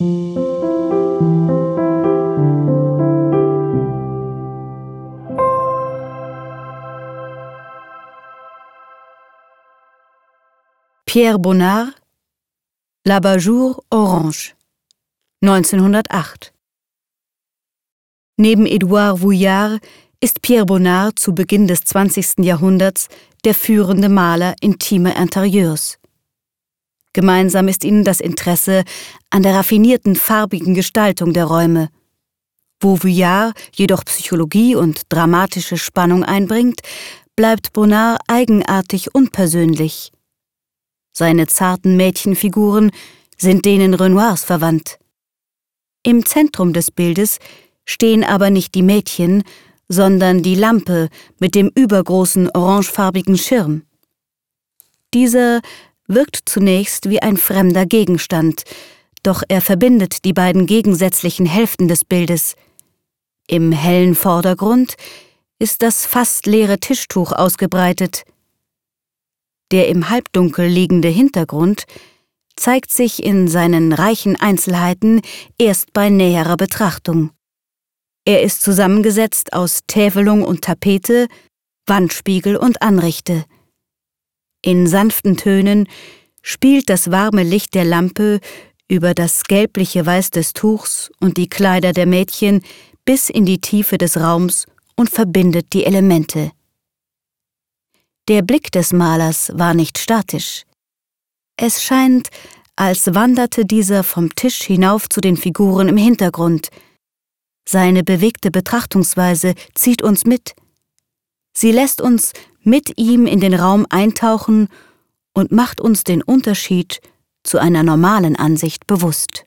Pierre Bonnard L'Abajour Orange 1908 Neben Edouard Vouillard ist Pierre Bonnard zu Beginn des 20. Jahrhunderts der führende Maler intimer Interieurs. Gemeinsam ist ihnen das Interesse an der raffinierten farbigen Gestaltung der Räume. Wo Vuillard jedoch Psychologie und dramatische Spannung einbringt, bleibt Bonnard eigenartig unpersönlich. Seine zarten Mädchenfiguren sind denen Renoirs verwandt. Im Zentrum des Bildes stehen aber nicht die Mädchen, sondern die Lampe mit dem übergroßen orangefarbigen Schirm. Dieser wirkt zunächst wie ein fremder Gegenstand, doch er verbindet die beiden gegensätzlichen Hälften des Bildes. Im hellen Vordergrund ist das fast leere Tischtuch ausgebreitet. Der im Halbdunkel liegende Hintergrund zeigt sich in seinen reichen Einzelheiten erst bei näherer Betrachtung. Er ist zusammengesetzt aus Täfelung und Tapete, Wandspiegel und Anrichte. In sanften Tönen spielt das warme Licht der Lampe über das gelbliche Weiß des Tuchs und die Kleider der Mädchen bis in die Tiefe des Raums und verbindet die Elemente. Der Blick des Malers war nicht statisch. Es scheint, als wanderte dieser vom Tisch hinauf zu den Figuren im Hintergrund. Seine bewegte Betrachtungsweise zieht uns mit. Sie lässt uns mit ihm in den Raum eintauchen und macht uns den Unterschied zu einer normalen Ansicht bewusst.